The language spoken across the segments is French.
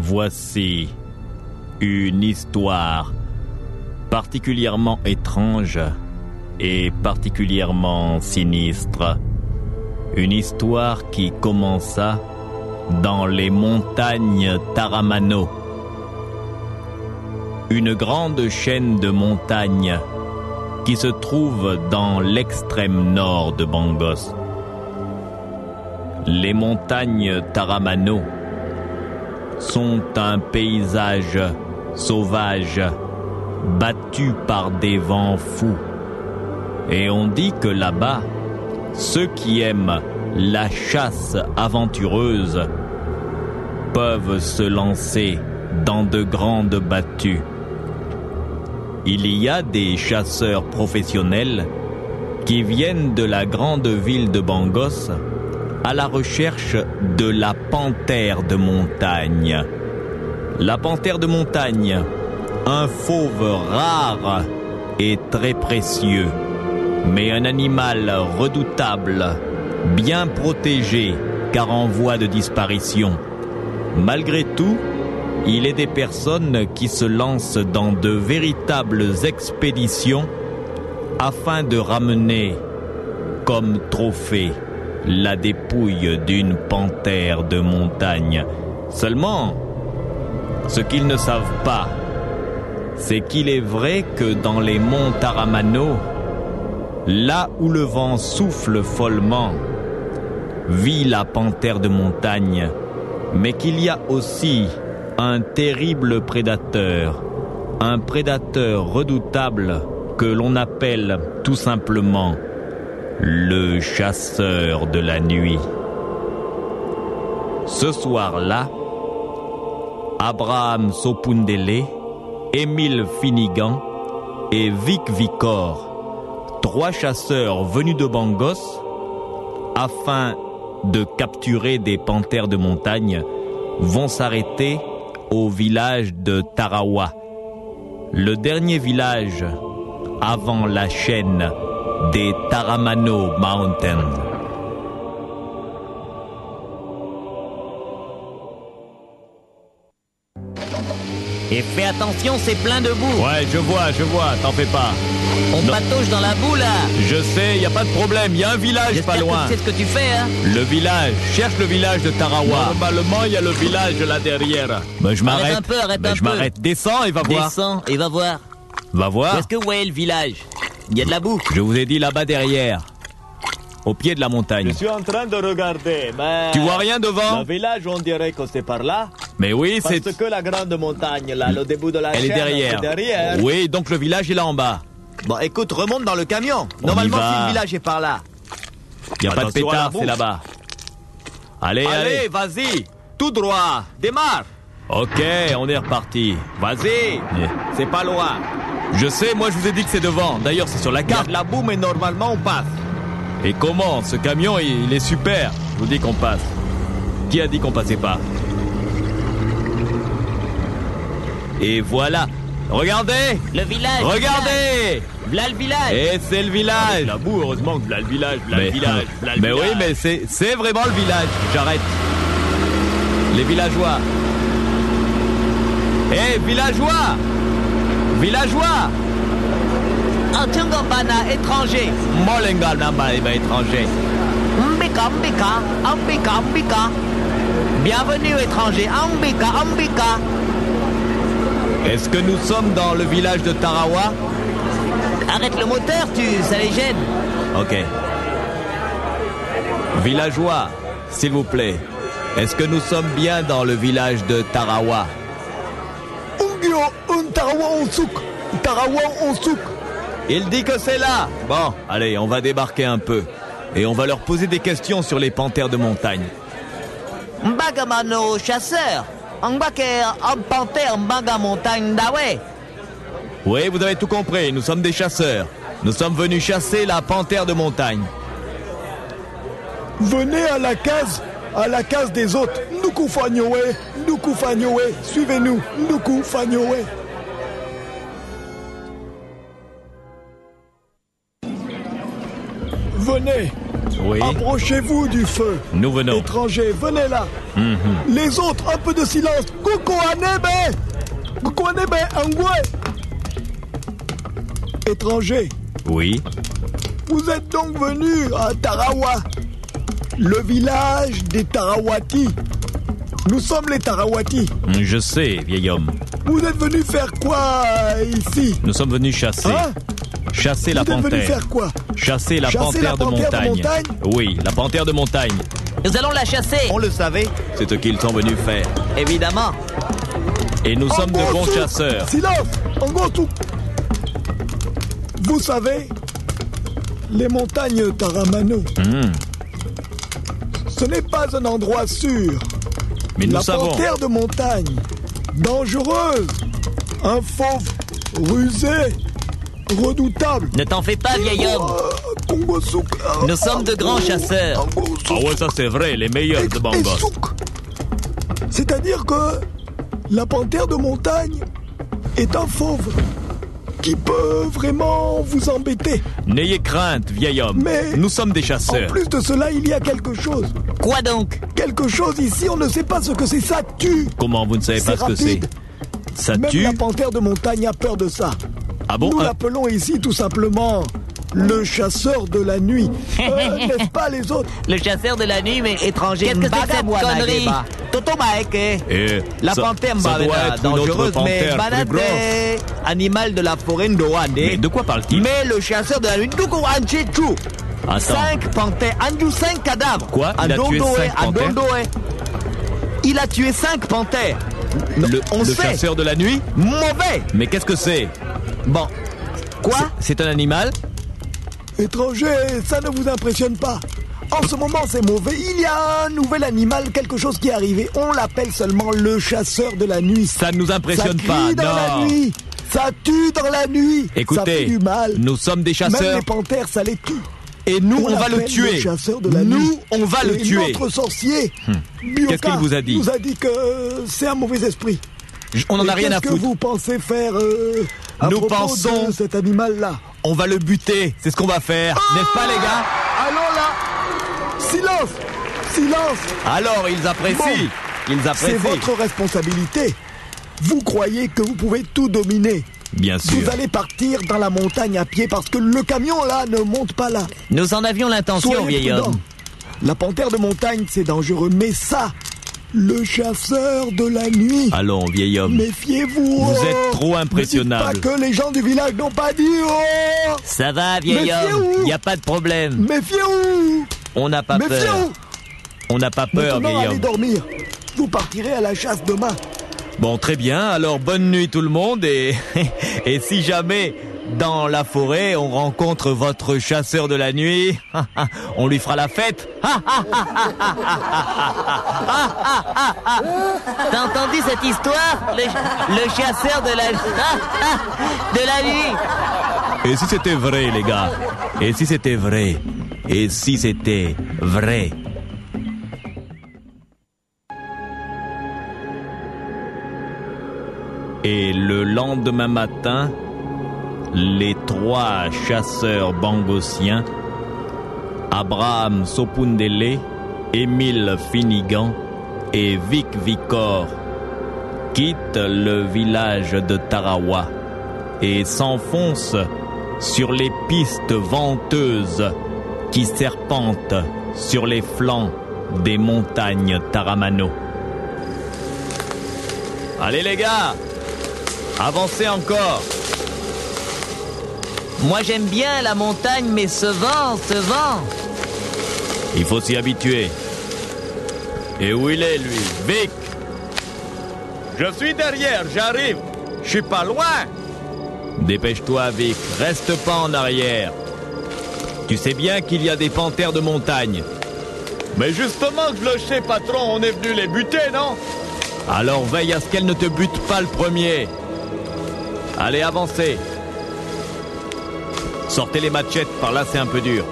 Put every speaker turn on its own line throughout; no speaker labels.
voici une histoire particulièrement étrange et particulièrement sinistre. Une histoire qui commença dans les montagnes Taramano. Une grande chaîne de montagnes qui se trouve dans l'extrême nord de Bangos. Les montagnes Taramano sont un paysage sauvage battu par des vents fous. Et on dit que là-bas, ceux qui aiment la chasse aventureuse peuvent se lancer dans de grandes battues. Il y a des chasseurs professionnels qui viennent de la grande ville de Bangos à la recherche de la panthère de montagne. La panthère de montagne, un fauve rare et très précieux, mais un animal redoutable, bien protégé car en voie de disparition. Malgré tout, il est des personnes qui se lancent dans de véritables expéditions afin de ramener comme trophée la dépouille d'une panthère de montagne. Seulement, ce qu'ils ne savent pas, c'est qu'il est vrai que dans les monts Taramano, là où le vent souffle follement, vit la panthère de montagne, mais qu'il y a aussi un terrible prédateur, un prédateur redoutable que l'on appelle tout simplement le chasseur de la nuit. Ce soir-là, Abraham Sopundele, Émile Finigan et Vic Vicor, trois chasseurs venus de Bangos, afin de capturer des panthères de montagne, vont s'arrêter au village de Tarawa, le dernier village avant la chaîne des Taramano Mountains.
Et fais attention, c'est plein de boue.
Ouais, je vois, je vois, t'en fais pas.
On
Non.
patauge dans la boue là.
Je sais, y a pas de problème, y a un village pas loin.
tu sais ce que tu fais, hein.
Le village, cherche le village de Tarawa. Normalement, il y a le village là derrière. Ben, je
Arrête
m'arrête.
un peu, arrête
Ben,
un
je
peu.
m'arrête. Descends et va voir.
Descends et va voir.
Va
Où
voir.
est-ce que vous voyez le village? Il y a de la boue.
Je vous ai dit là-bas derrière. Au pied de la montagne.
Je suis en train de regarder, mais...
Tu vois rien devant
Le village, on dirait que c'est par là.
Mais oui,
Parce
c'est.
que la grande montagne, là, le début de la
Elle est derrière.
derrière.
Oui, donc le village est là en bas.
Bon, écoute, remonte dans le camion.
On
Normalement, si le village est par là.
Y a pas de pétard, c'est là-bas. Allez, allez.
Allez, vas-y. Tout droit. Démarre.
Ok, on est reparti.
Vas-y.
Yeah.
C'est pas loin.
Je sais, moi je vous ai dit que c'est devant. D'ailleurs, c'est sur la
Il y a
carte.
de la boue, mais normalement, on passe.
Et comment Ce camion, il, il est super. Je vous dis qu'on passe. Qui a dit qu'on passait pas Et voilà. Regardez
Le village.
Regardez
Là le village.
Et c'est le village
La boue, heureusement que là, le village, là,
mais,
le village, le
mais oui,
village.
mais c'est, c'est vraiment le village. J'arrête. Les villageois. Hé, villageois Villageois
Antungambana, étranger.
Molenga namba eh ben, étranger.
Mbika, Mbika, Ambika, Mbika. Bienvenue étranger. Ambika, Ambika.
Est-ce que nous sommes dans le village de Tarawa?
Arrête le moteur, tu, ça les gêne.
Ok. Villageois, s'il vous plaît. Est-ce que nous sommes bien dans le village de Tarawa? Il dit que c'est là. Bon, allez, on va débarquer un peu. Et on va leur poser des questions sur les panthères de montagne.
Mbagamano, chasseur. Mbake, en panthère, Mbaga montagne d'Awe.
Oui, vous avez tout compris, nous sommes des chasseurs. Nous sommes venus chasser la panthère de montagne.
Venez à la case, à la case des autres. Nuku Fanyowe, Nuku Fanyowe, suivez-nous, Nuku Fanyowe. Venez,
Oui.
Approchez-vous du feu.
Nous venons.
Étrangers, venez là.
Mhm.
Les autres, un peu de silence. Coucou Anebe Coucou Anebe, Angwe Étrangers,
Oui.
vous êtes donc venus à Tarawa, le village des Tarawati. Nous sommes les Tarawati.
Je sais, vieil homme.
Vous êtes venus faire quoi euh, ici?
Nous sommes venus chasser.
Hein?
Chasser la
Vous êtes venus
panthère.
faire quoi?
Chasser la
Chasser la
panthère de
panthère de
montagne. Oui, la panthère de montagne.
Nous allons la chasser.
On le savait.
C'est ce qu'ils sont venus faire.
Évidemment.
Et nous sommes de bons chasseurs.
Silence Angosu Vous savez, les montagnes Taramano,
Hmm.
ce n'est pas un endroit sûr.
Mais nous
La
savons.
panthère de montagne, dangereuse, un fauve rusé, redoutable.
Ne t'en fais pas, vieil homme. Nous sommes de grands chasseurs.
Ah ouais, ça c'est vrai, les meilleurs de Bangos.
C'est-à-dire que la panthère de montagne est un fauve qui peut vraiment vous embêter.
N'ayez crainte, vieil homme.
Mais-
Nous sommes des
En
chasseurs.
plus de cela, il y a quelque chose.
Quoi donc?
Quelque chose ici, on ne sait pas ce que c'est, ça tue.
Comment vous ne savez pas ce que c'est? Ça
Même
tue
la panthère de montagne a peur de ça.
Ah bon
Nous
ah,
l'appelons ici tout simplement le chasseur de la nuit. Euh, N'est-ce pas les autres?
Le chasseur de la nuit, mais étranger. Qu'est-ce que c'est que cette connerie
Toto Maeke.
eh,
La
ça-
panthère
ça doit
Mbavena,
être une autre
dangereuse, mais banate, animal de la forêt d'Oane.
Mais de quoi parle-t-il?
Mais le chasseur de la nuit.
Attends.
Cinq panthères, Anju cinq cadavres.
Quoi? Il a tué panthères?
Il a tué cinq panthères.
Le,
on
le
sait.
chasseur de la nuit?
Mauvais.
Mais qu'est-ce que c'est?
Bon. Quoi?
C'est un animal?
Étranger, ça ne vous impressionne pas. En ce moment, c'est mauvais. Il y a un nouvel animal, quelque chose qui est arrivé. On l'appelle seulement le chasseur de la nuit.
Ça ne nous
Ça
impressionne
crie
pas,
dans la nuit. Ça tue dans la nuit. ça fait du mal.
nous sommes des
Même
chasseurs
les panthères, ça les tue.
et nous, on, va le tuer.
chasseur de la
nous,
nuit.
on va le
Et
tuer.
Notre sorcier, Bioka,
Qu'est-ce qu'il vous a dit
nous a dit que c'est un mauvais esprit.
Je- On n'en a rien à
Qu'est-ce que
foutre.
vous pensez faire euh, à
Nous
propos
pensons-
de cet animal-là?
On va le buter. C'est ce qu'on va faire. N'est-ce pas, les gars
Allons là Silence Silence
Alors, ils apprécient. Ils
C'est
apprécient.
votre responsabilité. Vous croyez que vous pouvez tout dominer.
Bien sûr.
Vous allez partir dans la montagne à pied parce que le camion là ne monte pas là.
Nous en avions l'intention, vieil homme.
La panthère de montagne, c'est dangereux. Mais ça, le chasseur de la nuit,
Allons, vieil homme.
méfiez-vous.
Vous
oh.
êtes trop
Ne
impressionnable.
dites pas que les gens du village n'ont pas dit. Oh
Ça va, vieil homme. Y a pas de problème.
Méfiez-vous
On n'a pas peur.
Méfiez-vous
On n'a pas peur,
Maintenant,
vieil
allez
homme.
dormir. Vous partirez à la chasse demain.
Bon, très bien. Alors, bonne nuit tout le monde. Et, et si jamais, dans la forêt, on rencontre votre chasseur de la nuit, on lui fera la fête.
T'as entendu cette histoire le, le chasseur de la... de la nuit.
Et si c'était vrai, les gars? Et si c'était vrai? Et si c'était vrai? Et le lendemain matin, les trois chasseurs bangossiens, Abraham Sopundele, Émile Finigan et Vic Vicor, quittent le village de Tarawa et s'enfoncent sur les pistes venteuses qui serpentent sur les flancs des montagnes Taramano. Allez les gars, avancez encore.
Moi j'aime bien la montagne, mais ce vent, ce vent.
Il faut s'y habituer. Et où il est lui? Vic Je suis derrière, j'arrive. Je suis pas loin. Dépêche-toi Vic, reste pas en arrière. Tu sais bien qu'il y a des panthères de montagne. Mais justement, je le sais, patron, on est venu les buter, non? Alors veille à ce qu'elles ne te butent pas le premier. Allez, avancez. Sortez les machettes, par là c'est un peu dur.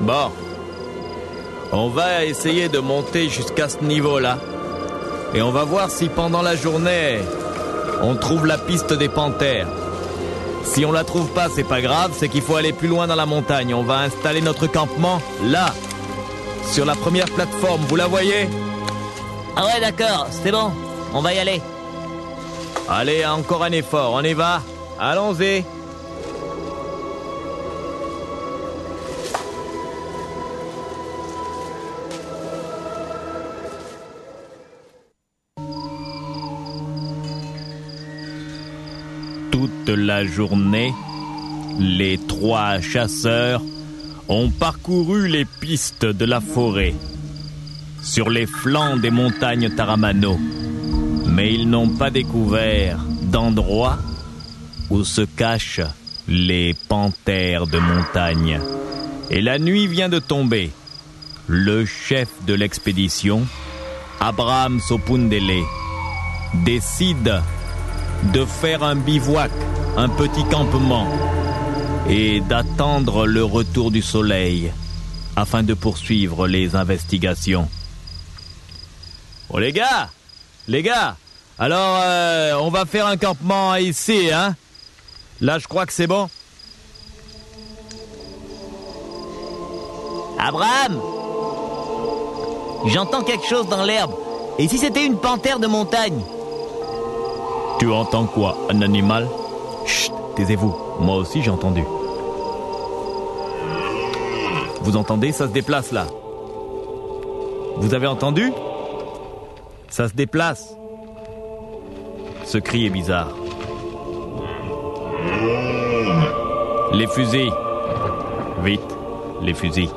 Bon. On va essayer de monter jusqu'à ce niveau-là. et on va voir si pendant la journée, on trouve la piste des panthères. Si on la trouve pas, c'est pas grave, c'est qu'il faut aller plus loin dans la montagne. On va installer notre campement là, sur la première plateforme. Vous la voyez
Ah ouais, d'accord, c'est bon. On va y aller.
Allez, encore un effort, on y va Allons-y Toute la journée, les trois chasseurs ont parcouru les pistes de la forêt, sur les flancs des montagnes Taramano, mais ils n'ont pas découvert d'endroit où se cachent les panthères de montagne. Et la nuit vient de tomber. Le chef de l'expédition, Abraham Sopundele, décide de faire un bivouac, un petit campement, et d'attendre le retour du soleil afin de poursuivre les investigations. Oh les gars! Les gars! Alors, euh, on va faire un campement ici, hein? Là, je crois que c'est bon.
Abraham! J'entends quelque chose dans l'herbe. Et si c'était une panthère de montagne?
Tu entends quoi Un animal? Chut, taisez-vous. Moi aussi j'ai entendu. Vous entendez? Ça se déplace là. Vous avez entendu? Ça se déplace. Ce cri est bizarre. Les fusils. Vite, les fusils.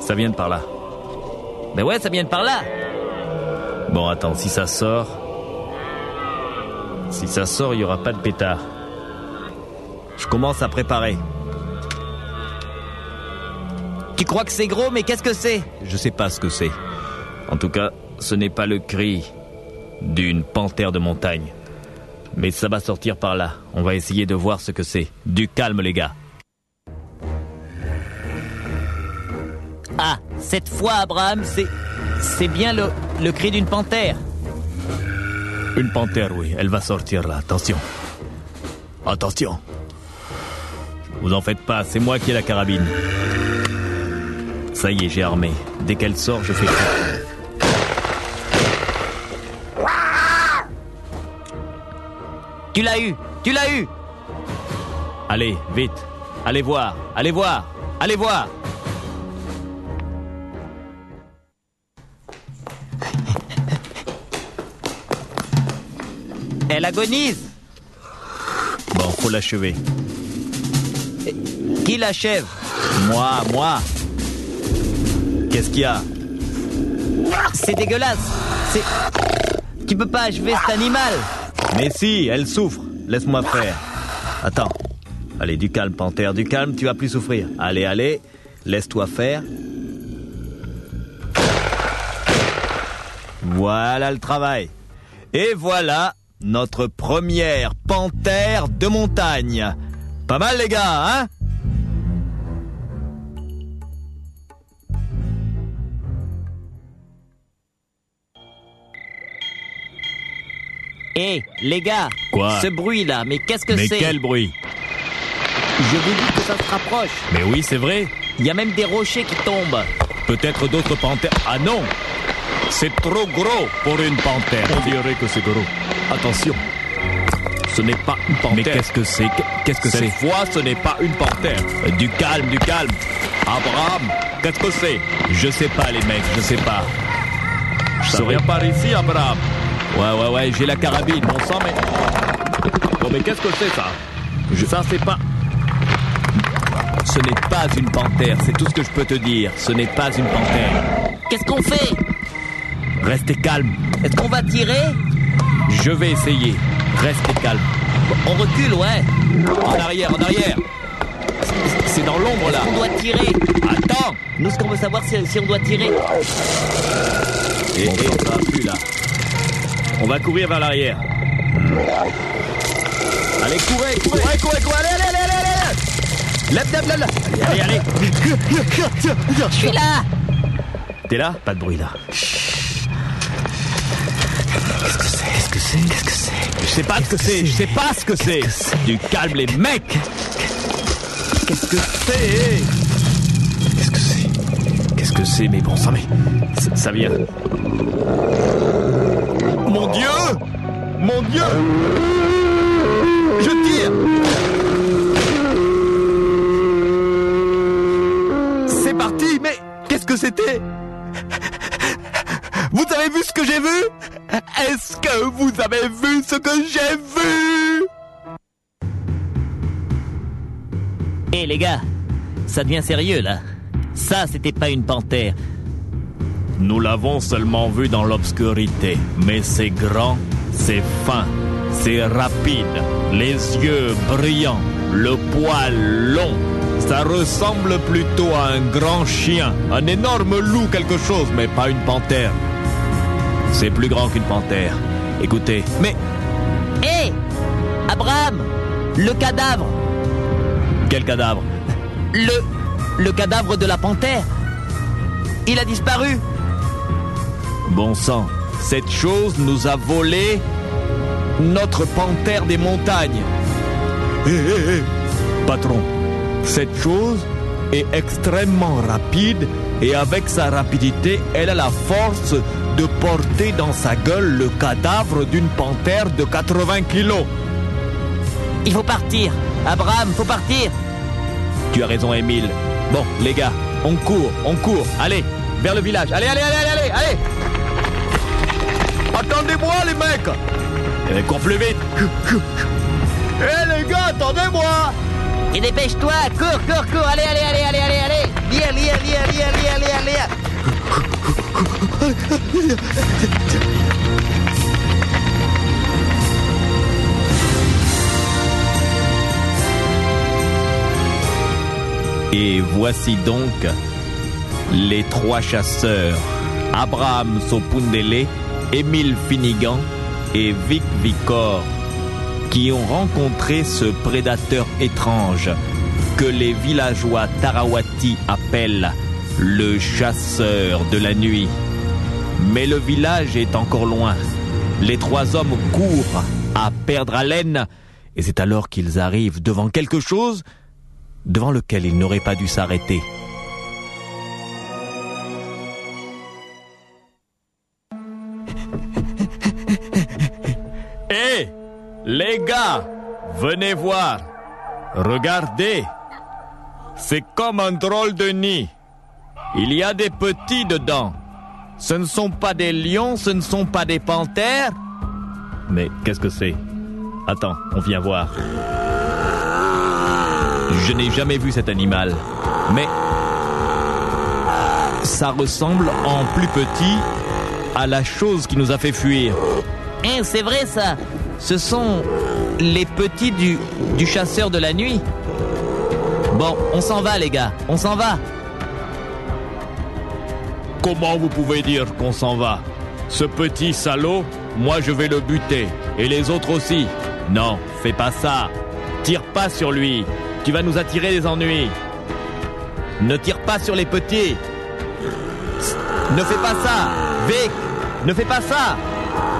Ça vient de par là.
Ben ouais, ça vient de par là.
Bon, attends, si ça sort. Si ça sort, il n'y aura pas de pétard. Commence à préparer.
Tu crois que c'est gros, mais qu'est-ce que c'est?
Je sais pas ce que c'est. En tout cas, ce n'est pas le cri d'une panthère de montagne. Mais ça va sortir par là. On va essayer de voir ce que c'est. Du calme, les gars.
Ah, cette fois, Abraham, c'est. C'est bien le, le cri d'une panthère.
Une panthère, oui. Elle va sortir là. Attention. Attention. Vous en faites pas, c'est moi qui ai la carabine. Ça y est, j'ai armé. Dès qu'elle sort, je fais tout.
Tu l'as eu Tu l'as eu
Allez, vite. Allez voir, allez voir, allez voir.
Elle agonise
Bon, faut l'achever.
Qui l'achève
Moi, moi. Qu'est-ce qu'il y a
C'est dégueulasse C'est. Tu peux pas achever cet animal
Mais si, elle souffre. Laisse-moi faire. Attends. Allez, du calme, panthère, du calme, tu vas plus souffrir. Allez, allez, laisse-toi faire. Voilà le travail. Et voilà notre première panthère de montagne. Pas mal les gars, hein
Hé, les gars
Quoi
Ce bruit-là, mais qu'est-ce que
Mais
c'est
quel bruit
Je vous dis que ça se rapproche.
Mais oui, c'est vrai.
Il y a même des rochers qui tombent.
Peut-être d'autres panthères. Ah non C'est trop gros pour une panthère. On dirait que c'est gros. Attention. Ce n'est pas une panthère. Mais qu'est-ce que c'est Qu'est-ce que c'est Cette fois, ce n'est pas une panthère. Du calme, du calme. Abraham, qu'est-ce que c'est Je sais pas, les mecs, je sais pas. Ça vient par ici, Abraham. Ouais, ouais, ouais, j'ai la carabine, bon sang, mais... Bon, mais qu'est-ce que c'est, ça Ça, c'est pas... Ce n'est pas une panthère, c'est tout ce que je peux te dire. Ce n'est pas une panthère.
Qu'est-ce qu'on fait
Restez calme.
Est-ce qu'on va tirer
Je vais essayer. Restez calme.
On recule, ouais.
En arrière, en arrière. C'est- dans l'ombre là.
On doit tirer.
Attends.
Nous, ce qu'on veut savoir, c'est si on doit tirer.
Et, et ça va plus là. On va courir vers l'arrière. Allez, courez, courez, courez, courez, courez. Allez, allez, allez, allez, allez. Lève, lève, lève, lève. Allez, allez.
Je suis là
T'es là Pas de bruit là.
Que c'est? Qu'est-ce que c'est?
Je sais pas ce que c'est, je sais pas ce que c'est. Tu calmes les mecs. Qu'est-ce que c'est?
Qu'est-ce que c'est?
Qu'est-ce que c'est Mais bon sang, mais ça, ça vient. Mon Dieu! Mon Dieu! Je tire! C'est parti, mais qu'est-ce que c'était? Vous avez vu ce que j'ai vu? Est-ce que vous avez vu ce que j'ai vu?
Hé les gars, ça devient sérieux là. Ça, c'était pas une panthère.
Nous l'avons seulement vu dans l'obscurité, mais c'est grand, c'est fin, c'est rapide, les yeux brillants, le poil long. Ça ressemble plutôt à un grand chien, un énorme loup quelque chose, mais pas une panthère. C'est plus grand qu'une panthère. Écoutez, mais
Hé Abraham Le cadavre
quel cadavre?
Le. Le cadavre de la panthère Il a disparu
Bon sang, cette chose nous a volé notre panthère des montagnes. Hé, hé, hé, patron, cette chose est extrêmement rapide et avec sa rapidité, elle a la force de porter dans sa gueule le cadavre d'une panthère de 80 kilos.
Il faut partir Abraham, faut partir
Tu as raison, Émile. Bon, les gars, on court, on court. Allez, vers le village. Allez, allez, allez, allez, allez, allez. Attendez-moi, les mecs. Eh, cours plus vite. Eh, les gars, attendez-moi.
Et dépêche-toi Cours, cours, cours Allez, allez, allez, allez, allez, allez
Et voici donc les trois chasseurs, Abraham Sopundele, Émile Finnegan et Vic Vicor, qui ont rencontré ce prédateur étrange que les villageois Tarawati appellent le chasseur de la nuit. Mais le village est encore loin. Les trois hommes courent à perdre haleine, et c'est alors qu'ils arrivent devant quelque chose devant lequel ils n'auraient pas dû s'arrêter. Hé Les gars Venez voir Regardez C'est comme un drôle de nid. Il y a des petits dedans. Ce ne sont pas des lions, ce ne sont pas des panthères. Mais qu'est-ce que c'est? Attends, on vient voir. Je n'ai jamais vu cet animal, mais ça ressemble en plus petit à la chose qui nous a fait fuir.
Hein, c'est vrai ça Ce sont les petits du, du chasseur de la nuit. Bon, on s'en va les gars, on s'en va.
Comment vous pouvez dire qu'on s'en va? Ce petit salaud, moi je vais le buter. Et les autres aussi. Non, fais pas ça. Tire pas sur lui. Tu vas nous attirer des ennuis. Ne tire pas sur les petits. Ne fais pas ça. Vic, ne fais pas ça.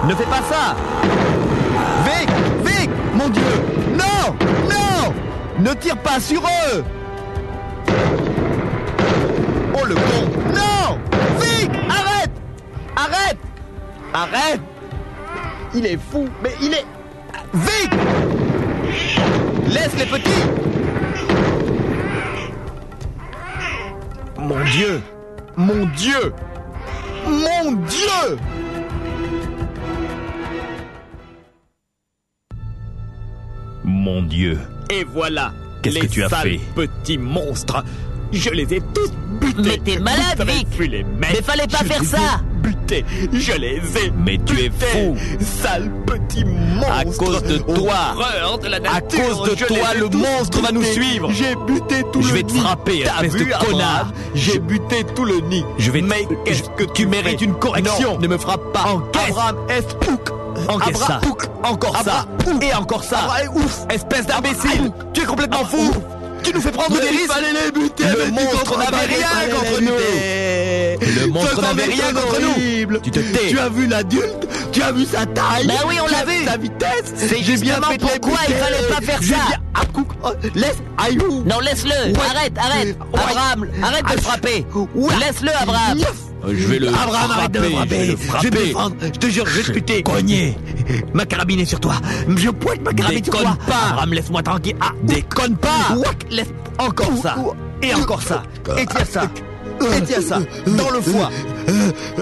Ne fais pas ça. Ne tire pas sur eux. Oh le con. Non. Vic, arrête. Arrête. Arrête. Il est fou, mais il est... Vic Laisse les petits Mon Dieu Mon Dieu Mon Dieu Mon Dieu. Et voilà
Qu'est-ce
les
que tu as
sales
fait
petits monstres Je les ai tous butés
Mais t'es malade, Vic. Mais fallait pas
Je
faire
les
ça.
ai butés Je les ai
Mais tu es fou.
Sale petit monstre
À cause de toi.
De la
À
nature.
cause de
Je
toi, le monstre va nous suivre.
J'ai buté tout
Je
le
vais te
nid.
frapper, espèce de
vu,
connard.
J'ai buté tout le nid.
Je vais te-
Mais qu'est-ce
je-
que
tu mérites une correction.
Non, ne me frappe pas.
Encaisse.
Abraham Espouk.
Encaisse ça. Encore ça. Et encore ça.
Ouf.
Espèce d'imbécile Tu es complètement fou Tu nous fais prendre des risques
fallait les buter,
Le monstre n'avait rien contre nous. Le monstre n'avait rien contre nous. Tu te tais.
Tu as vu l'adulte
Tu as vu sa taille
Ben oui, on l'a vu.
Sa vitesse
C'est
J'ai bien
justement pourquoi il fallait pas faire ça.
Ah, oh, Laisse
Non, laisse-le. Arrête, arrête. Abraham, arrête de frapper. Laisse-le, Abraham.
Yes.
Je vais le
Abraham, arrête de me
frapper, je vais
frapper.
le
Je vais. Je te jure, je vais te. Ma carabine est sur toi. Je pointe ma carabine sur
Déconne
toi.
pas.
Abraham, laisse-moi tranquille. Ah,
Déconne pas
Ouac, laisse encore ça. Et encore ça. Et tiens ça. Et tiens ça. Dans le foie.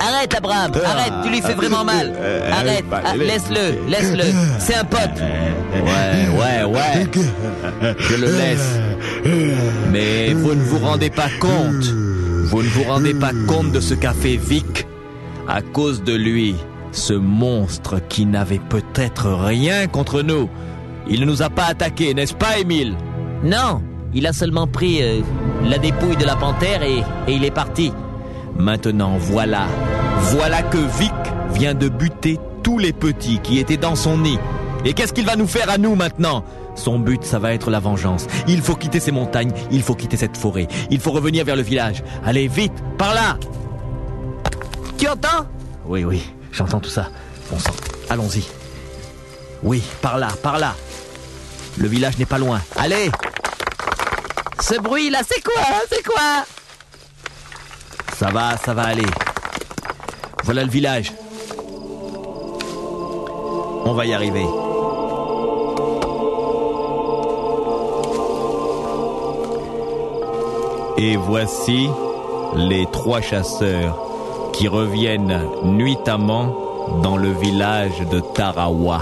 Arrête, Abraham. Arrête, tu lui fais vraiment mal. Arrête,
bah,
ah, laisse-le, laisse-le. C'est un pote.
Ouais, ouais, ouais. Je le laisse. Mais vous ne vous rendez pas compte. Vous ne vous rendez pas compte de ce qu'a fait Vic. À cause de lui, ce monstre qui n'avait peut-être rien contre nous. Il ne nous a pas attaqués, n'est-ce pas, Émile?
Non, il a seulement pris euh, la dépouille de la panthère et, et il est parti.
Maintenant, voilà. Voilà que Vic vient de buter tous les petits qui étaient dans son nid. Et qu'est-ce qu'il va nous faire à nous maintenant? Son but, ça va être la vengeance. Il faut quitter ces montagnes, il faut quitter cette forêt, il faut revenir vers le village. Allez, vite, par là
Tu entends?
Oui, oui, j'entends tout ça. Bon sang, allons-y. Oui, par là, par là. Le village n'est pas loin. Allez
Ce bruit-là, c'est quoi C'est quoi?
Ça va, ça va aller. Voilà le village. On va y arriver. Et voici les trois chasseurs qui reviennent nuitamment dans le village de Tarawa.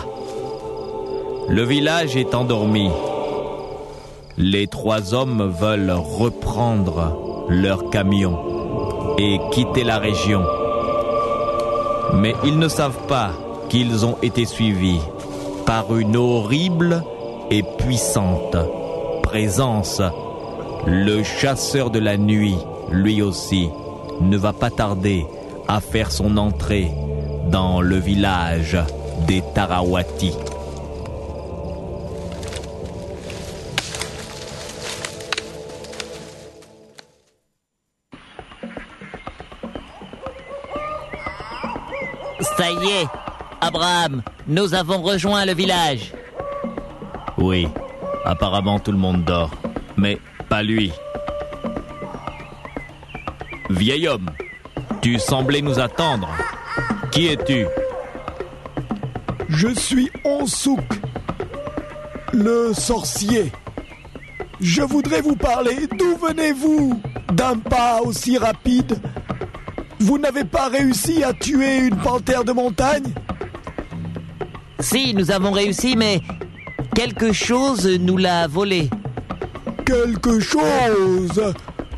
Le village est endormi. Les trois hommes veulent reprendre leur camion et quitter la région. Mais ils ne savent pas qu'ils ont été suivis par une horrible et puissante présence. Le chasseur de la nuit, lui aussi, ne va pas tarder à faire son entrée dans le village des Tarawati.
Ça y est, Abraham, nous avons rejoint le village.
Oui, apparemment tout le monde dort, mais pas lui. Vieil homme, tu semblais nous attendre. Qui es-tu?
Je suis Onsouk, le sorcier. Je voudrais vous parler. D'où venez-vous? D'un pas aussi rapide Vous n'avez pas réussi à tuer une panthère de montagne?
Si, nous avons réussi, mais quelque chose nous l'a volé.
Quelque chose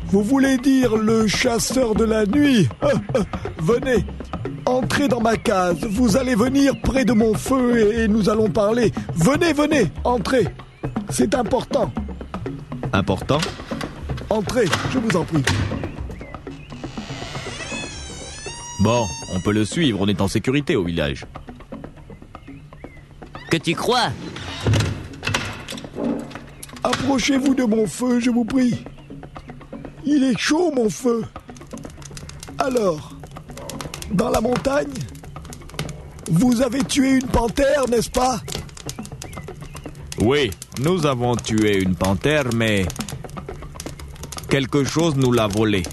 Vous voulez dire le chasseur de la nuit? Venez, entrez dans ma case. Vous allez venir près de mon feu et nous allons parler. Venez, venez, entrez. C'est important.
Important?
Entrez, je vous en prie.
Bon, on peut le suivre, on est en sécurité au village.
Que tu crois?
Approchez-vous de mon feu, je vous prie. Il est chaud, mon feu. Alors, dans la montagne, vous avez tué une panthère, n'est-ce pas?
Oui, nous avons tué une panthère, mais quelque chose nous l'a volé.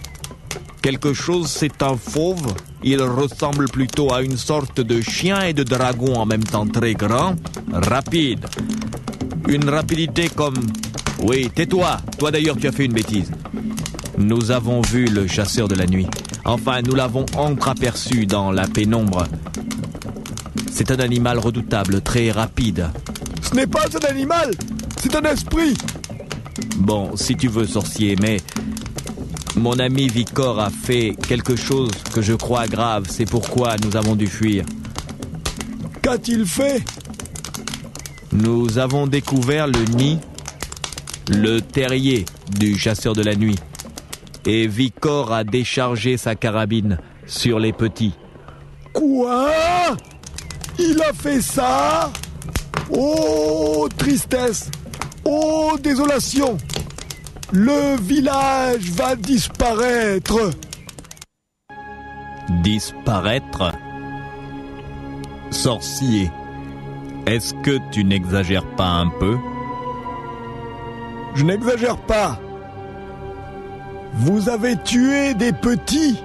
Quelque chose, c'est un fauve. Il ressemble plutôt à une sorte de chien et de dragon en même temps très grand, rapide. Une rapidité comme... Oui, tais-toi. Toi d'ailleurs, tu as fait une bêtise. Nous avons vu le chasseur de la nuit. Enfin, nous l'avons entreaperçu dans la pénombre. C'est un animal redoutable, très rapide.
Ce n'est pas un animal, c'est un esprit.
Bon, si tu veux, sorcier, mais mon ami Vicor a fait quelque chose que je crois grave. C'est pourquoi nous avons dû fuir.
Qu'a-t-il fait?
Nous avons découvert le nid, le terrier du chasseur de la nuit. Et Vicor a déchargé sa carabine sur les petits.
Quoi? Il a fait ça? Oh, tristesse. Oh, désolation. Le village va disparaître.
Disparaître. Sorcier, est-ce que tu n'exagères pas un peu?
Je n'exagère pas. Vous avez tué des petits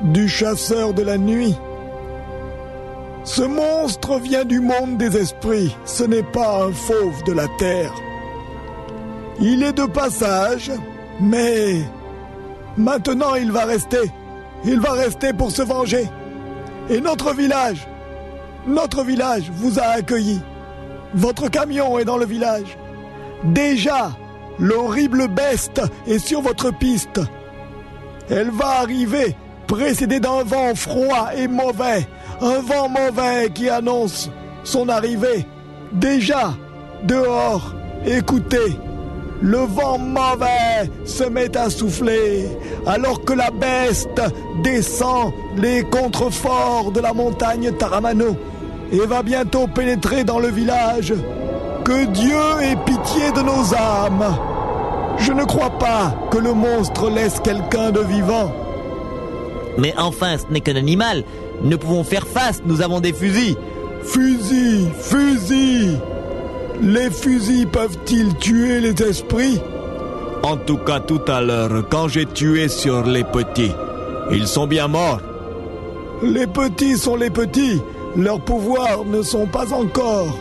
du chasseur de la nuit. Ce monstre vient du monde des esprits, ce n'est pas un fauve de la terre. Il est de passage, mais maintenant il va rester. Il va rester pour se venger. Et notre village, notre village vous a accueilli. Votre camion est dans le village. Déjà, l'horrible bête est sur votre piste. Elle va arriver précédée d'un vent froid et mauvais. Un vent mauvais qui annonce son arrivée. Déjà, dehors, écoutez. Le vent mauvais se met à souffler alors que la bête descend les contreforts de la montagne Taramano et va bientôt pénétrer dans le village. Que Dieu ait pitié de nos âmes. Je ne crois pas que le monstre laisse quelqu'un de vivant.
Mais enfin, ce n'est qu'un animal. Nous pouvons faire face, nous avons des fusils.
Fusils, fusils Les fusils peuvent-ils tuer les esprits?
En tout cas, tout à l'heure, quand j'ai tué sur les petits, ils sont bien morts.
Les petits sont les petits. Leurs pouvoirs ne sont pas encore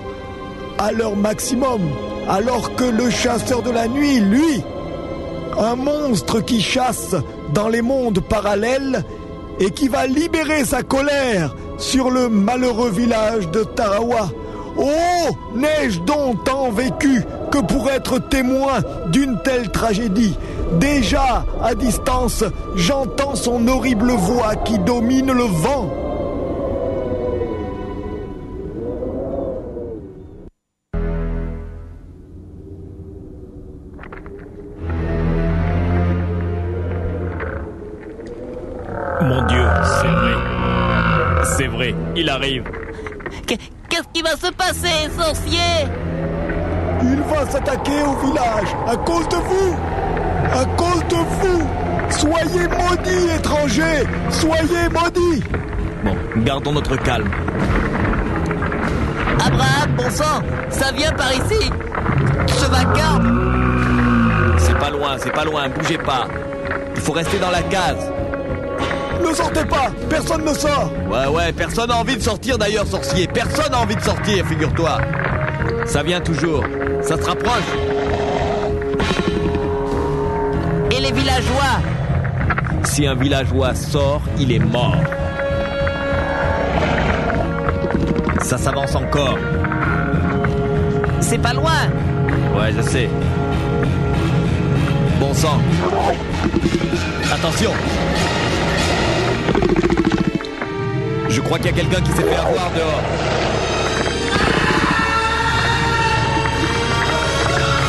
à leur maximum. Alors que le chasseur de la nuit, lui, un monstre qui chasse dans les mondes parallèles et qui va libérer sa colère sur le malheureux village de Tarawa. Oh, n'ai-je donc tant vécu que pour être témoin d'une telle tragédie? Déjà, à distance, j'entends son horrible voix qui domine le vent.
Mon Dieu, c'est vrai. C'est vrai, il arrive.
Qu'est-ce qui va se passer, sorcier
Il va s'attaquer au village à cause de vous À cause de vous Soyez maudits, étrangers Soyez maudits
Bon, gardons notre calme.
Abraham, bon sang, ça vient par ici. Ce vacarme.
C'est pas loin, c'est pas loin, bougez pas. Il faut rester dans la case.
Ne sortez pas Personne ne sort
Ouais, ouais, personne n'a envie de sortir d'ailleurs, sorcier. Personne n'a envie de sortir, figure-toi. Ça vient toujours. Ça se rapproche.
Et les villageois?
Si un villageois sort, il est mort. Ça s'avance encore.
C'est pas loin.
Ouais, je sais. Bon sang. Attention. Je crois qu'il y a quelqu'un qui s'est fait avoir dehors.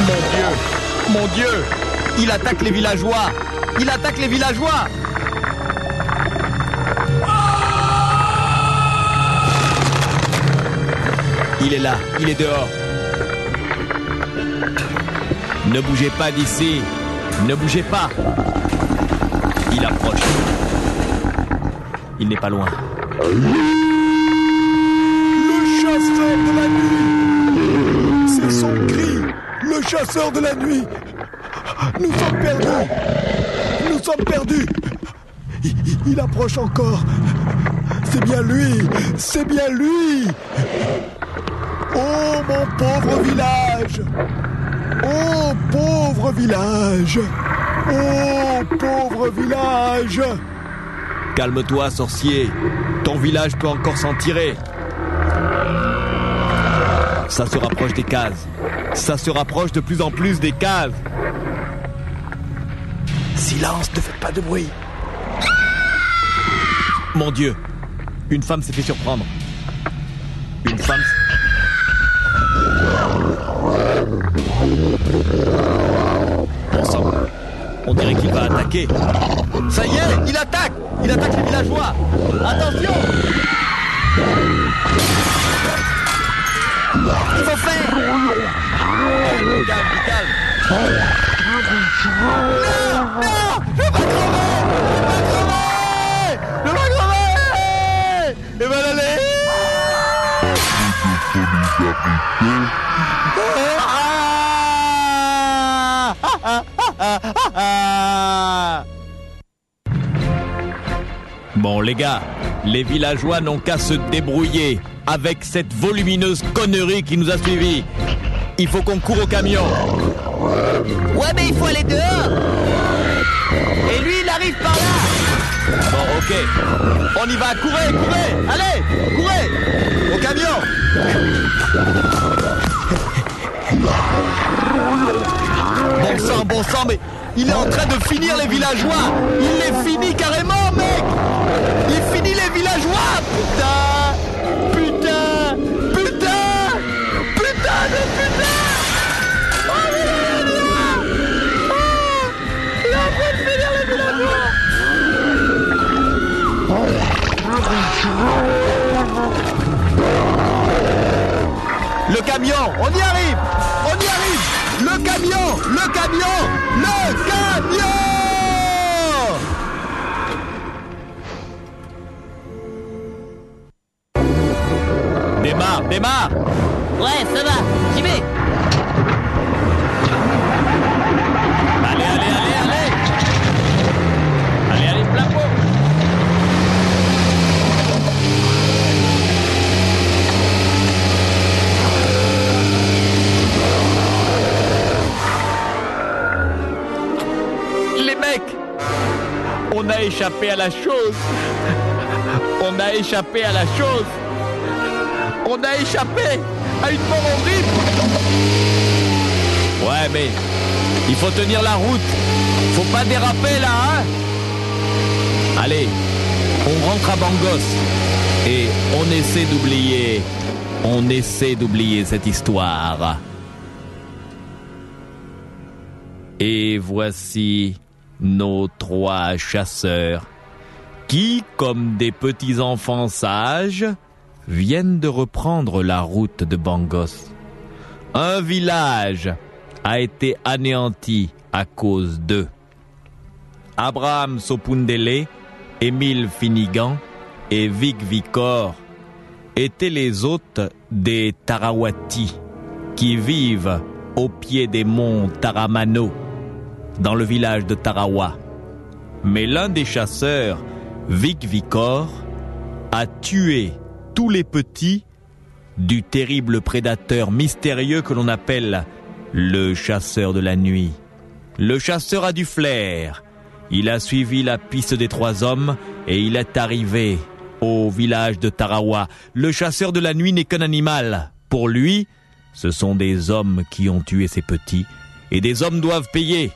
Mon Dieu Mon Dieu Il attaque les villageois Il attaque les villageois Il est là, il est dehors. Ne bougez pas d'ici. Ne bougez pas. Il approche. Il n'est pas loin.
Le chasseur de la nuit. C'est son cri. Le chasseur de la nuit. Nous sommes perdus. Nous sommes perdus. Il, approche encore. C'est bien lui. C'est bien lui. Oh mon pauvre village. Oh pauvre village. Oh pauvre village
Calme-toi, sorcier. Ton village peut encore s'en tirer. Ça se rapproche des cases. Ça se rapproche de plus en plus des cases.
Silence, ne faites pas de bruit
Mon Dieu, une femme s'est fait surprendre. Une femme. Sang, on dirait qu'il va attaquer. Ça y est, il attaque Il attaque les villageois. Attention.
Il faut faire.
Calme, calme, calme
Je vais crever Je vais crever Je vais aller
Bon les gars, les villageois n'ont qu'à se débrouiller avec cette volumineuse connerie qui nous a suivis. Il faut qu'on court au camion.
Ouais, mais il faut aller dehors. Et lui, il arrive par là.
Bon, ok. On y va, courez, courez. Allez, courez. Au camion. Bon sang, bon sang, mais il est en train de finir les villageois. Il les finit carrément, mec. Il finit les villageois. Putain, putain, putain, putain de putain. Oh, est là. Oh, il est en train de finir les villageois. Le camion, on y arrive On y arrive Le camion Le camion Le camion Démarre,
Ouais, ça va. J'y vais.
Allez, allez, allez, allez. Allez, allez, plein Les mecs On a échappé à la chose. On a échappé à la chose On a échappé à une mort horrible Ouais, mais il faut tenir la route. Faut pas déraper là, hein Allez, on rentre à Bangos et on essaie d'oublier, on essaie d'oublier cette histoire. Et voici nos trois chasseurs qui, comme des petits enfants sages, viennent de reprendre la route de Bangos. Un village a été anéanti à cause d'eux. Abraham Sopundele, Émile Finigan et Vic Vicor étaient les hôtes des Tarawati qui vivent au pied des monts Taramano dans le village de Tarawa. Mais l'un des chasseurs, Vic Vicor, a tué tous les petits du terrible prédateur mystérieux que l'on appelle le chasseur de la nuit. Le chasseur a du flair. Il a suivi la piste des trois hommes et il est arrivé au village de Tarawa. Le chasseur de la nuit n'est qu'un animal. Pour lui, ce sont des hommes qui ont tué ses petits et des hommes doivent payer.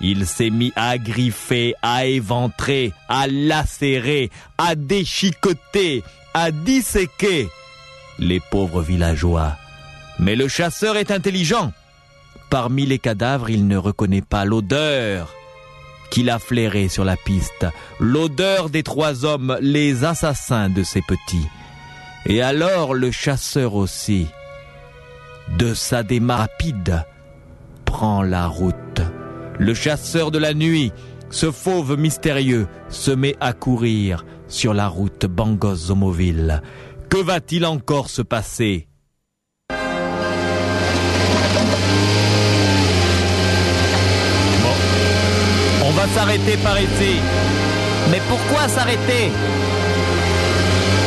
Il s'est mis à griffer, à éventrer, à lacérer, à déchiqueter, à disséquer les pauvres villageois. Mais le chasseur est intelligent. Parmi les cadavres, il ne reconnaît pas l'odeur qu'il a flairée sur la piste, l'odeur des trois hommes, les assassins de ses petits. Et alors le chasseur aussi, de sa démarche rapide, prend la route. Le chasseur de la nuit, ce fauve mystérieux, se met à courir sur la route Bangos-Zomoville. Que va-t-il encore se passer? On va s'arrêter par ici.
Mais pourquoi s'arrêter?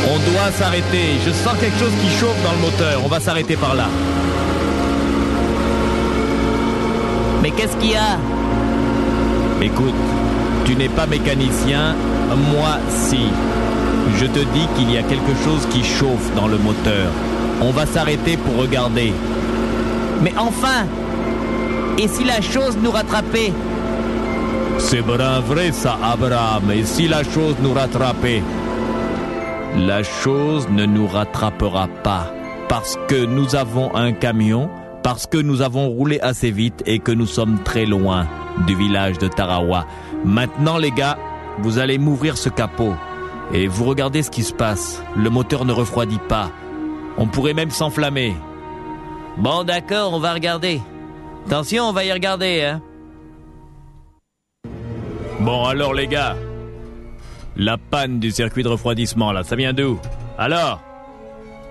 On doit s'arrêter. Je sens quelque chose qui chauffe dans le moteur. On va s'arrêter par là.
Mais qu'est-ce qu'il y a?
Écoute, tu n'es pas mécanicien, moi si. Je te dis qu'il y a quelque chose qui chauffe dans le moteur. On va s'arrêter pour regarder.
Mais enfin Et si la chose nous rattrapait?
C'est bien vrai ça, Abraham. Et si la chose nous rattrapait? La chose ne nous rattrapera pas. Parce que nous avons un camion, parce que nous avons roulé assez vite et que nous sommes très loin du village de Tarawa. Maintenant, les gars, vous allez m'ouvrir ce capot. Et vous regardez ce qui se passe. Le moteur ne refroidit pas. On pourrait même s'enflammer.
Bon, d'accord, on va regarder. Attention, on va y regarder, hein.
Bon alors les gars, la panne du circuit de refroidissement là, ça vient d'où? Alors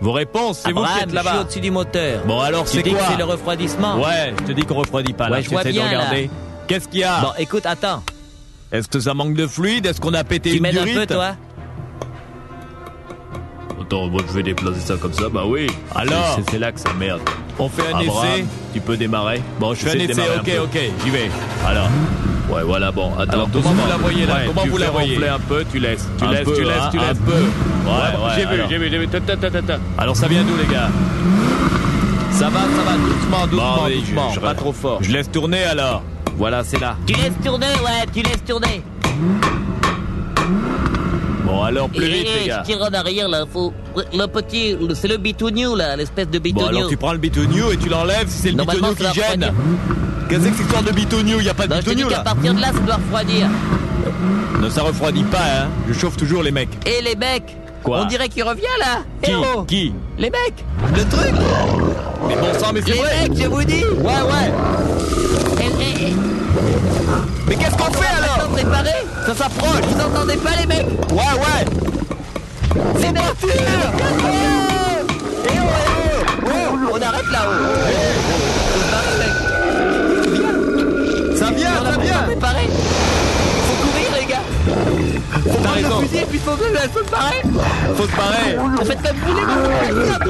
Vos réponses, c'est vous qui êtes
je suis
là-bas.
au-dessus du moteur.
Bon, alors, c'est
dis
quoi?
que c'est le refroidissement
Ouais, je te dis qu'on refroidit pas là.
Ouais, je vois
J'essaie de
bien, là.
Qu'est-ce qu'il y a
Bon, écoute, attends.
Est-ce que ça manque de fluide Est-ce qu'on a pété
Tu
une
m'aides un
durite
peu, toi
Attends, moi je vais déplacer ça comme ça, bah oui. Alors C'est c'est là que ça merde. On fait un
Abraham,
essai Tu peux démarrer Bon, je fais un
de
essai,
démarrer
ok,
peu.
ok, j'y vais. Alors. Ouais, voilà, bon, attends.
Alors,
comment
doucement.
vous la voyez là
Ouais,
Comment
tu
vous la
fais
voyez
ronfler
un peu, tu laisses. Tu
Un
laisses,
peu,
tu laisses,
hein,
tu
un
laisses.
peu.
Ouais,
Ouais,
ouais,
j'ai vu,
alors.
j'ai vu, j'ai vu. Ta, ta, ta, ta, ta.
Alors ça vient d'où les gars?
Ça va, ça va, doucement, doucement,
Bon, oui, je-
doucement,
je-
pas trop fort.
Je laisse tourner alors.
Voilà, c'est là.
Tu laisses tourner, ouais, tu laisses tourner.
Bon, alors plus vite les gars.
Je tire en arrière, là. Faut... Le petit, c'est le bitonio, là, l'espèce de
Bon,
bitonio.
alors tu prends le bitonio et tu l'enlèves si c'est le
ça
qui gêne. Qu'est-ce que c'est que cette histoire de Il y a pas de
Non, qu'à
là.
partir de là, ça doit refroidir.
Ne ça refroidit pas, hein. Je chauffe toujours les mecs.
Et les mecs?
Quoi?
On dirait qu'il revient, là
Qui?
Héros
Qui?
Les mecs Le truc
Mais bon sang, mais c'est
Les mecs, je vous dis
Ouais, ouais. Mais qu'est-ce qu'on fait alors
préparé
Ça s'approche.
Vous entendez pas, les mecs
Ouais, ouais.
C'est parti. Eh oh, oh, oh, On arrête là-haut mec.
Ça vient, ça vient.
préparé. Faut courir, les gars. Faut prendre le fusil et puis faut, faut se barrer.
Faut se barrer.
Faites comme vous voulez,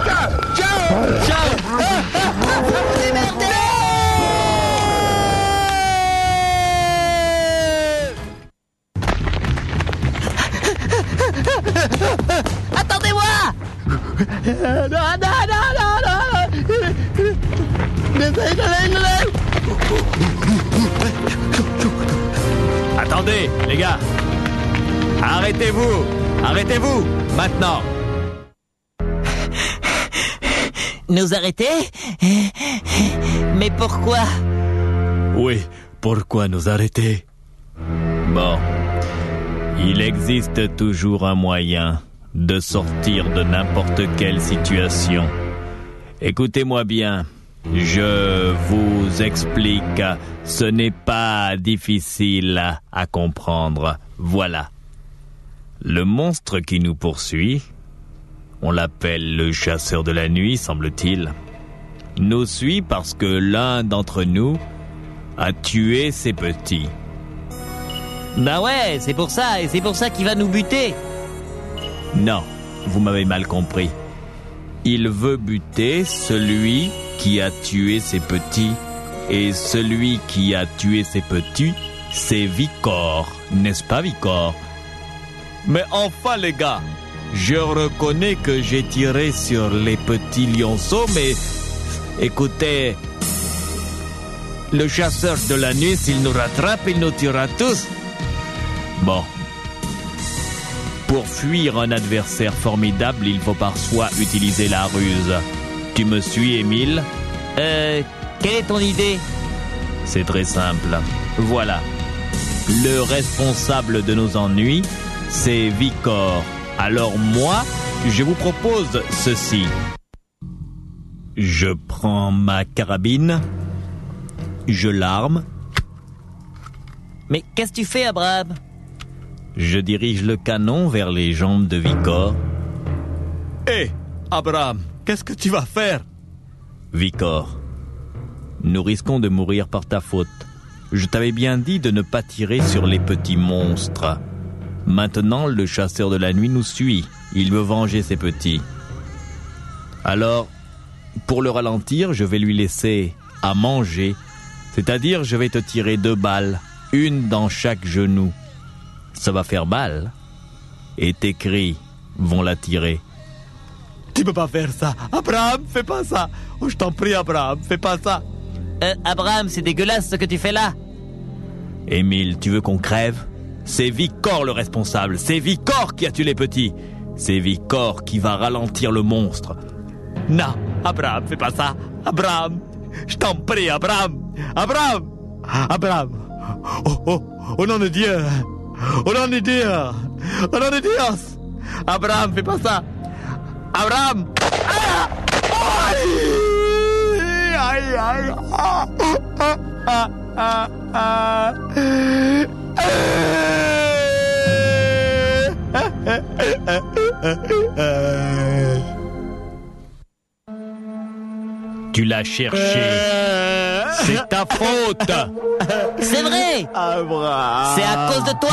cas Ciao. Ciao. Ah, ah, ah, Vous démerdez
Attendez, les gars. Arrêtez-vous. Arrêtez-vous. Maintenant.
Nous arrêter? Mais pourquoi?
Oui, pourquoi nous arrêter? Bon. Il existe toujours un moyen de sortir de n'importe quelle situation. Écoutez-moi bien. Je vous explique. Ce n'est pas difficile à comprendre. Voilà. Le monstre qui nous poursuit, on l'appelle le chasseur de la nuit, semble-t-il, nous suit parce que l'un d'entre nous a tué ses petits.
Bah ouais, c'est pour ça, et c'est pour ça qu'il va nous buter
Non, vous m'avez mal compris. Il veut buter celui qui a tué ses petits. Et celui qui a tué ses petits, c'est Vicor, n'est-ce pas Vicor? Mais enfin les gars, je reconnais que j'ai tiré sur les petits lionceaux, mais écoutez, le chasseur de la nuit, s'il nous rattrape, il nous tuera tous. Bon, pour fuir un adversaire formidable, il faut parfois utiliser la ruse. Tu me suis, Émile
Euh, quelle est ton idée?
C'est très simple. Voilà. Le responsable de nos ennuis, c'est Vicor. Alors moi, je vous propose ceci. Je prends ma carabine, je l'arme,
Mais qu'est-ce que tu fais, Abraham?
Je dirige le canon vers les jambes de Vicor.
Hé, Abraham, qu'est-ce que tu vas faire?
Vicor, nous risquons de mourir par ta faute. Je t'avais bien dit de ne pas tirer sur les petits monstres. Maintenant, le chasseur de la nuit nous suit. Il veut venger ses petits. Alors, pour le ralentir, je vais lui laisser à manger. C'est-à-dire, je vais te tirer deux balles, une dans chaque genou. Ça va faire mal. Et tes cris vont l'attirer.
Tu peux pas faire ça. Abraham, fais pas ça. Oh, je t'en prie, Abraham, fais pas ça.
Euh, Abraham, c'est dégueulasse ce que tu fais là
Émile, tu veux qu'on crève? C'est Vicor le responsable. C'est Vicor qui a tué les petits. C'est Vicor qui va ralentir le monstre.
Non, Abraham, fais pas ça. Abraham, je t'en prie, Abraham. Abraham, Abraham. Oh, oh, au nom de Dieu. Au nom de Dieu. Au nom de Dieu. Abraham, fais pas ça. Abraham. Ah Aïe, aïe,
Tu l'as cherché. C'est ta faute.
C'est vrai
Abraham.
C'est à cause de toi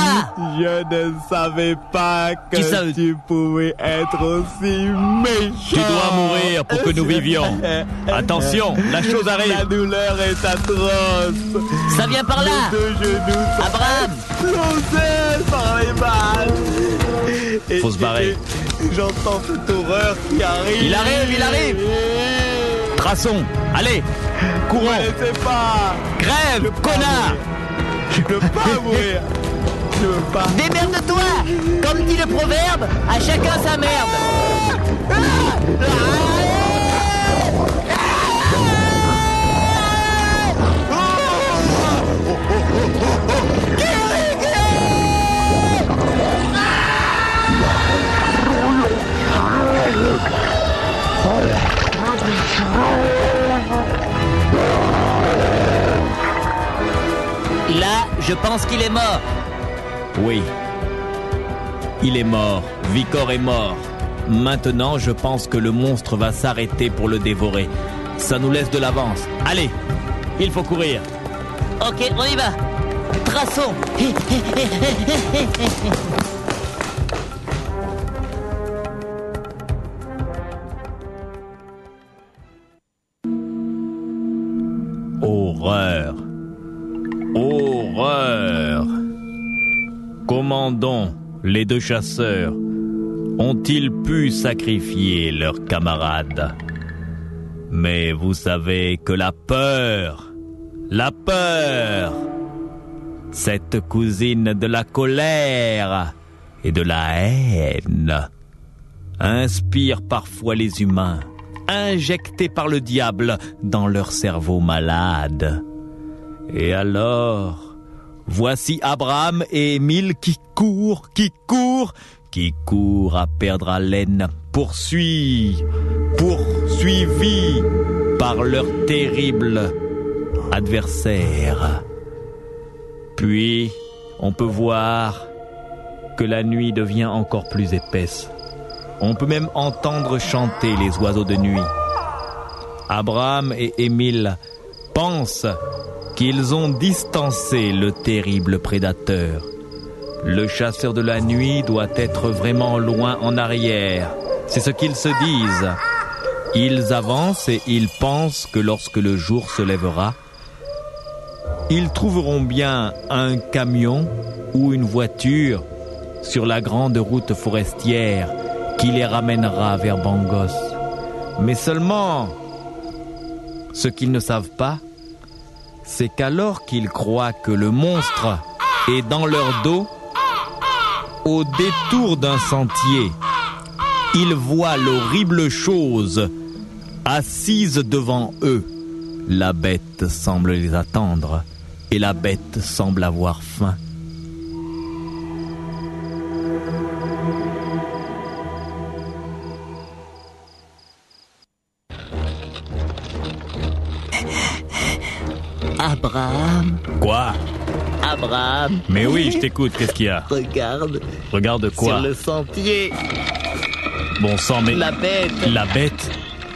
Je ne savais pas que
Tu
pouvais être aussi méchant.
Tu dois mourir pour que nous vivions. Attention, la chose
La
arrive.
douleur est atroce.
Ça vient par là
Les deux genoux sont
Abraham
explosés par les balles. Et-
Faut se barrer.
J'entends cette horreur qui arrive.
Il arrive, il arrive. Traçons. Allez,
Je
courons.
ne pas.
Crève, connard.
Je ne veux pas mourir. Je veux pas.
Démerde-toi Comme dit le proverbe, à chacun sa merde Là, je pense qu'il est mort.
Oui. Il est mort. Vicor est mort. Maintenant, je pense que le monstre va s'arrêter pour le dévorer. Ça nous laisse de l'avance. Allez, il faut courir.
Ok, on y va. Traçons.
les deux chasseurs ont-ils pu sacrifier leurs camarades? Mais vous savez que la peur, la peur, cette cousine de la colère et de la haine, inspire parfois les humains, injectés par le diable dans leur cerveau malade. Et alors, voici Abraham et Émile qui courent, qui courent, qui courent à perdre haleine, poursuivis, poursuivis par leur terrible adversaire. Puis, on peut voir que la nuit devient encore plus épaisse. On peut même entendre chanter les oiseaux de nuit. Abraham et Émile pensent qu'ils ont distancé le terrible prédateur. Le chasseur de la nuit doit être vraiment loin en arrière. C'est ce qu'ils se disent. Ils avancent et ils pensent que lorsque le jour se lèvera, ils trouveront bien un camion ou une voiture sur la grande route forestière qui les ramènera vers Bangos. Mais seulement, ce qu'ils ne savent pas, c'est qu'alors qu'ils croient que le monstre est dans leur dos, au détour d'un sentier, ils voient l'horrible chose assise devant eux. La bête semble les attendre et la bête semble avoir faim.
Abraham,
Mais oui, je t'écoute, qu'est-ce qu'il y a?
Regarde,
Regarde quoi?
sur le sentier,
Bon sang, mais
la bête,
la bête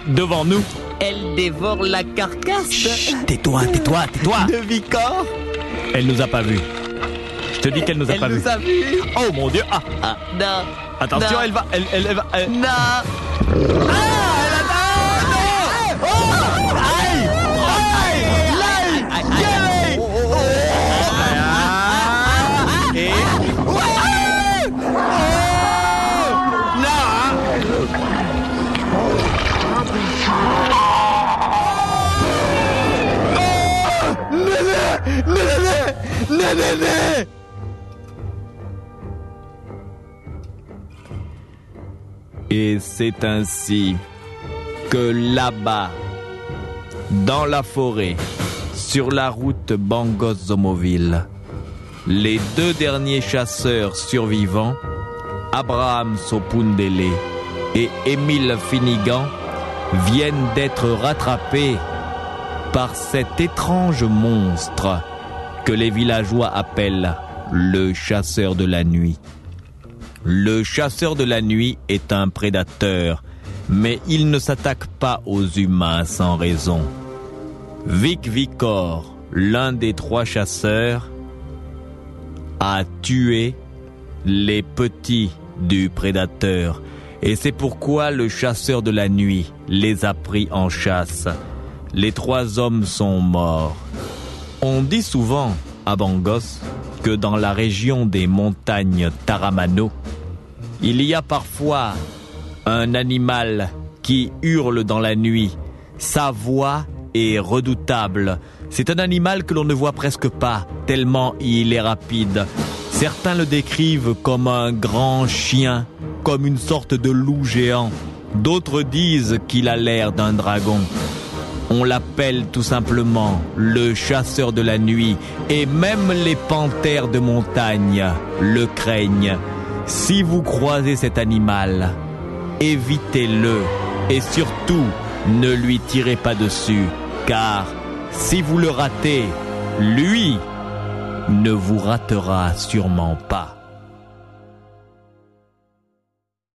devant nous
elle dévore la carcasse
Tais-toi, tais-toi, tais-toi
de Vicor.
Elle nous a pas vus. Je te dis qu'elle nous a
Elle
pas
nous
vus.
a vus.
Oh mon dieu Ah
Ah, non.
Attention,
Non.
elle va... Elle, elle, elle va... elle-
Non.
Et c'est ainsi que là-bas, dans la forêt, sur la route Bangos-Zomoville, les deux derniers chasseurs survivants, Abraham Sopundele et Émile Finnegan, viennent d'être rattrapés par cet étrange monstre que les villageois appellent le chasseur de la nuit. Le chasseur de la nuit est un prédateur, mais il ne s'attaque pas aux humains sans raison. Vic Vicor, l'un des trois chasseurs, a tué les petits du prédateur, et c'est pourquoi le chasseur de la nuit les a pris en chasse. Les trois hommes sont morts. On dit souvent à Bangos que dans la région des montagnes Taramano, il y a parfois un animal qui hurle dans la nuit. Sa voix est redoutable. C'est un animal que l'on ne voit presque pas, tellement il est rapide. Certains le décrivent comme un grand chien, comme une sorte de loup géant. D'autres disent qu'il a l'air d'un dragon. On l'appelle tout simplement le chasseur de la nuit et même les panthères de montagne le craignent. Si vous croisez cet animal, évitez-le et surtout ne lui tirez pas dessus car si vous le ratez, lui ne vous ratera sûrement pas.